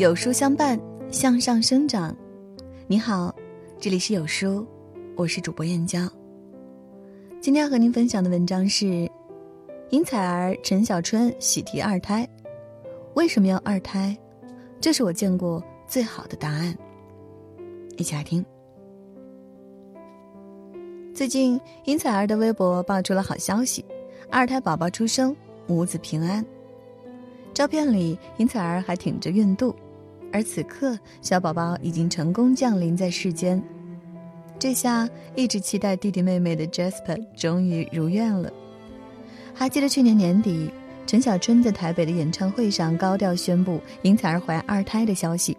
有书相伴，向上生长。你好，这里是有书，我是主播燕娇。今天要和您分享的文章是：尹采儿、陈小春喜提二胎，为什么要二胎？这是我见过最好的答案。一起来听。最近，尹采儿的微博爆出了好消息：二胎宝宝出生，母子平安。照片里，尹采儿还挺着孕肚，而此刻，小宝宝已经成功降临在世间。这下，一直期待弟弟妹妹的 Jasper 终于如愿了。还记得去年年底，陈小春在台北的演唱会上高调宣布因采儿怀二胎的消息，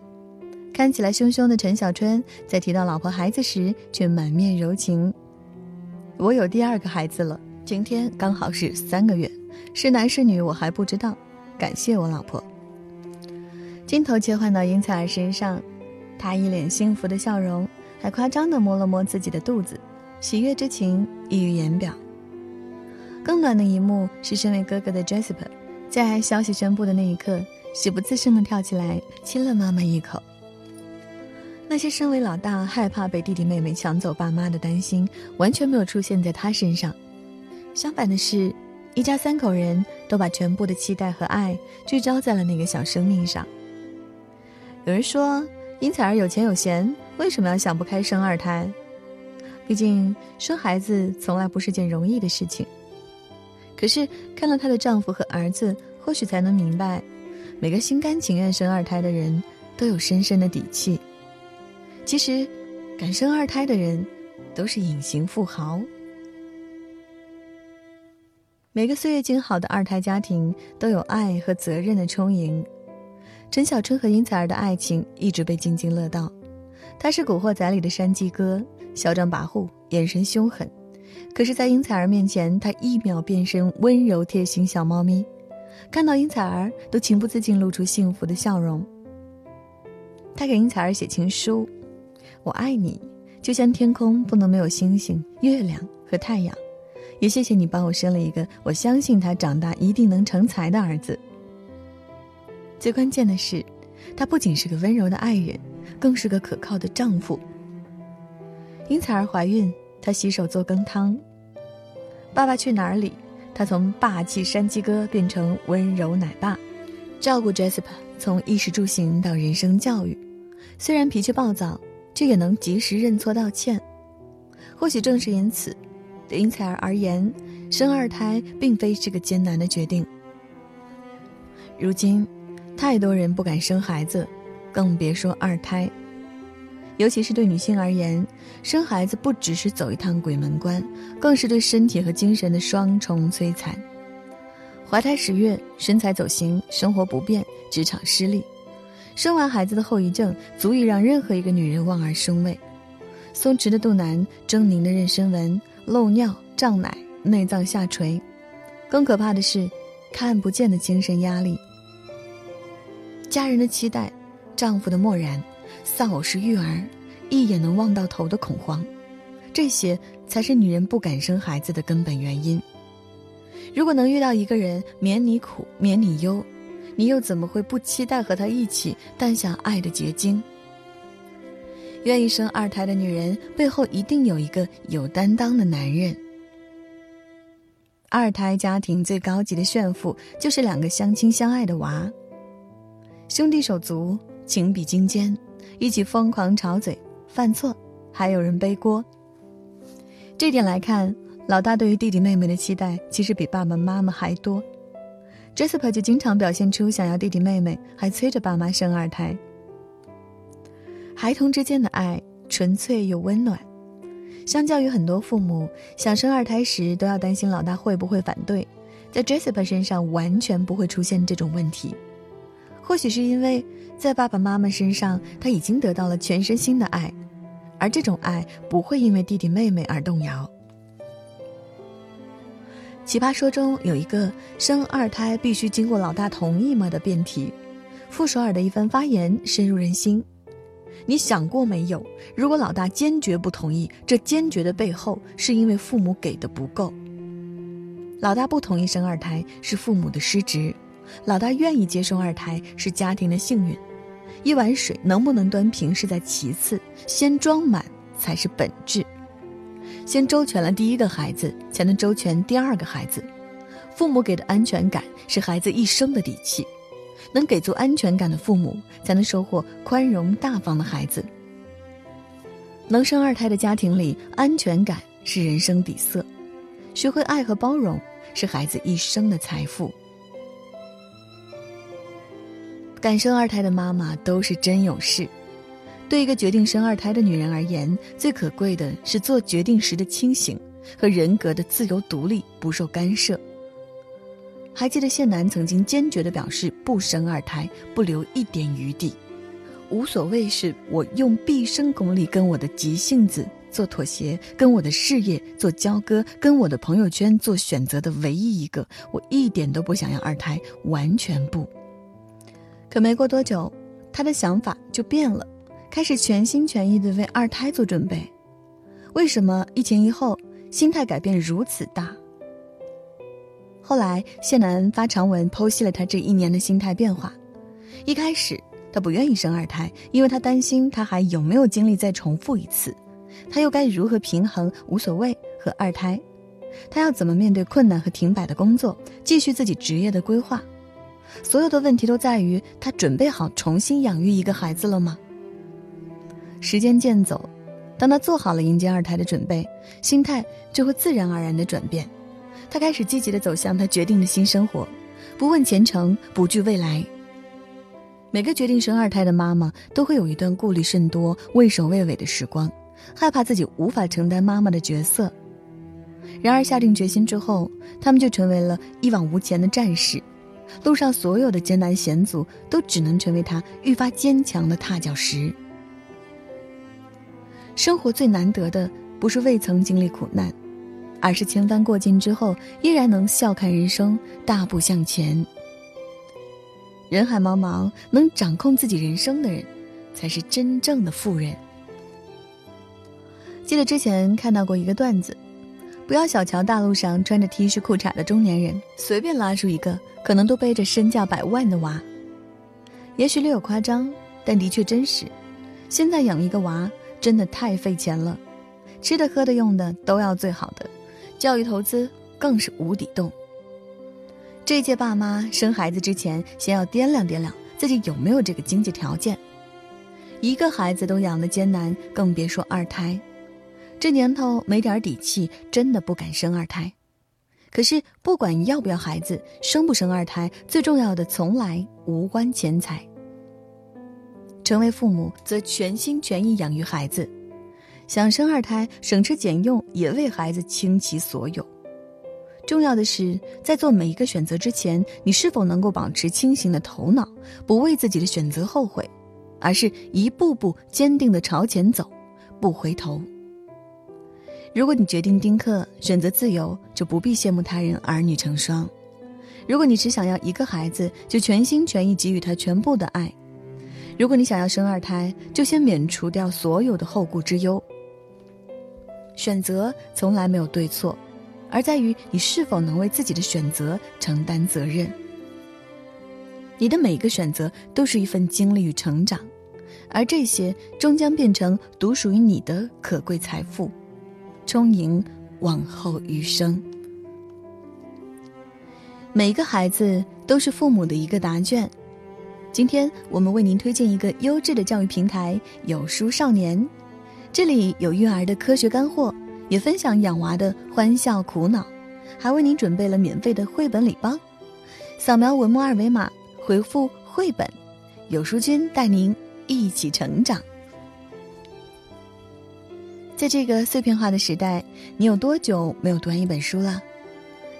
看起来凶凶的陈小春，在提到老婆孩子时，却满面柔情。我有第二个孩子了，今天刚好是三个月，是男是女我还不知道。感谢我老婆。镜头切换到尹采儿身上，她一脸幸福的笑容，还夸张的摸了摸自己的肚子，喜悦之情溢于言表。更暖的一幕是，身为哥哥的 Jasper，在消息宣布的那一刻，喜不自胜的跳起来亲了妈妈一口。那些身为老大害怕被弟弟妹妹抢走爸妈的担心，完全没有出现在他身上。相反的是。一家三口人都把全部的期待和爱聚焦在了那个小生命上。有人说，殷采儿有钱有闲，为什么要想不开生二胎？毕竟生孩子从来不是件容易的事情。可是看了她的丈夫和儿子，或许才能明白，每个心甘情愿生二胎的人都有深深的底气。其实，敢生二胎的人，都是隐形富豪。每个岁月静好的二胎家庭都有爱和责任的充盈。陈小春和殷采儿的爱情一直被津津乐道。他是《古惑仔》里的山鸡哥，嚣张跋扈，眼神凶狠。可是，在殷采儿面前，他一秒变身温柔贴心小猫咪，看到殷采儿都情不自禁露出幸福的笑容。他给殷采儿写情书：“我爱你，就像天空不能没有星星、月亮和太阳。”也谢谢你帮我生了一个我相信他长大一定能成才的儿子。最关键的是，他不仅是个温柔的爱人，更是个可靠的丈夫。因采儿怀孕，他洗手做羹汤。爸爸去哪儿里，他从霸气山鸡哥变成温柔奶爸，照顾 Jasper 从衣食住行到人生教育。虽然脾气暴躁，却也能及时认错道歉。或许正是因此。对殷采儿而言，生二胎并非是个艰难的决定。如今，太多人不敢生孩子，更别说二胎。尤其是对女性而言，生孩子不只是走一趟鬼门关，更是对身体和精神的双重摧残。怀胎十月，身材走形，生活不便，职场失利，生完孩子的后遗症足以让任何一个女人望而生畏：松弛的肚腩，狰狞的妊娠纹。漏尿、胀奶、内脏下垂，更可怕的是，看不见的精神压力。家人的期待，丈夫的漠然，丧偶式育儿，一眼能望到头的恐慌，这些才是女人不敢生孩子的根本原因。如果能遇到一个人免你苦、免你忧，你又怎么会不期待和他一起诞下爱的结晶？愿意生二胎的女人背后一定有一个有担当的男人。二胎家庭最高级的炫富就是两个相亲相爱的娃，兄弟手足，情比金坚，一起疯狂吵嘴，犯错还有人背锅。这点来看，老大对于弟弟妹妹的期待其实比爸爸妈妈还多。Jasper 就经常表现出想要弟弟妹妹，还催着爸妈生二胎。孩童之间的爱纯粹又温暖，相较于很多父母想生二胎时都要担心老大会不会反对，在 Jasper 身上完全不会出现这种问题。或许是因为在爸爸妈妈身上他已经得到了全身心的爱，而这种爱不会因为弟弟妹妹而动摇。奇葩说中有一个生二胎必须经过老大同意吗的辩题，傅首尔的一番发言深入人心。你想过没有？如果老大坚决不同意，这坚决的背后是因为父母给的不够。老大不同意生二胎是父母的失职，老大愿意接生二胎是家庭的幸运。一碗水能不能端平是在其次，先装满才是本质。先周全了第一个孩子，才能周全第二个孩子。父母给的安全感是孩子一生的底气，能给足安全感的父母，才能收获宽容大方的孩子。能生二胎的家庭里，安全感是人生底色，学会爱和包容是孩子一生的财富。敢生二胎的妈妈都是真勇士。对一个决定生二胎的女人而言，最可贵的是做决定时的清醒和人格的自由独立，不受干涉。还记得谢楠曾经坚决地表示不生二胎，不留一点余地，无所谓是我用毕生功力跟我的急性子做妥协，跟我的事业做交割，跟我的朋友圈做选择的唯一一个，我一点都不想要二胎，完全不。可没过多久，他的想法就变了。开始全心全意的为二胎做准备，为什么一前一后心态改变如此大？后来谢楠发长文剖析了他这一年的心态变化。一开始他不愿意生二胎，因为他担心他还有没有精力再重复一次，他又该如何平衡无所谓和二胎？他要怎么面对困难和停摆的工作，继续自己职业的规划？所有的问题都在于他准备好重新养育一个孩子了吗？时间渐走，当他做好了迎接二胎的准备，心态就会自然而然的转变。他开始积极的走向他决定的新生活，不问前程，不惧未来。每个决定生二胎的妈妈都会有一段顾虑甚多、畏首畏尾的时光，害怕自己无法承担妈妈的角色。然而下定决心之后，他们就成为了一往无前的战士，路上所有的艰难险阻都只能成为他愈发坚强的踏脚石。生活最难得的不是未曾经历苦难，而是千帆过尽之后依然能笑看人生，大步向前。人海茫茫，能掌控自己人生的人，才是真正的富人。记得之前看到过一个段子：不要小瞧大路上穿着 T 恤裤衩的中年人，随便拉出一个，可能都背着身价百万的娃。也许略有夸张，但的确真实。现在养一个娃。真的太费钱了，吃的、喝的、用的都要最好的，教育投资更是无底洞。这届爸妈生孩子之前，先要掂量掂量自己有没有这个经济条件。一个孩子都养得艰难，更别说二胎。这年头没点底气，真的不敢生二胎。可是不管要不要孩子，生不生二胎，最重要的从来无关钱财。成为父母，则全心全意养育孩子；想生二胎，省吃俭用也为孩子倾其所有。重要的是，在做每一个选择之前，你是否能够保持清醒的头脑，不为自己的选择后悔，而是一步步坚定地朝前走，不回头。如果你决定丁克，选择自由，就不必羡慕他人儿女成双；如果你只想要一个孩子，就全心全意给予他全部的爱。如果你想要生二胎，就先免除掉所有的后顾之忧。选择从来没有对错，而在于你是否能为自己的选择承担责任。你的每一个选择都是一份经历与成长，而这些终将变成独属于你的可贵财富，充盈往后余生。每一个孩子都是父母的一个答卷。今天我们为您推荐一个优质的教育平台——有书少年，这里有育儿的科学干货，也分享养娃的欢笑苦恼，还为您准备了免费的绘本礼包。扫描文末二维码，回复“绘本”，有书君带您一起成长。在这个碎片化的时代，你有多久没有读完一本书了？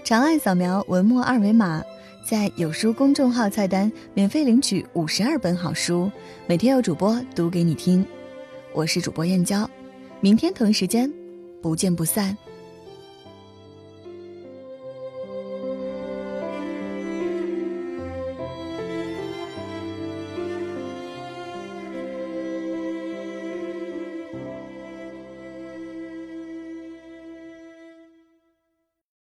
长按扫描文末二维码。在有书公众号菜单免费领取五十二本好书，每天有主播读给你听。我是主播燕娇，明天同一时间不见不散。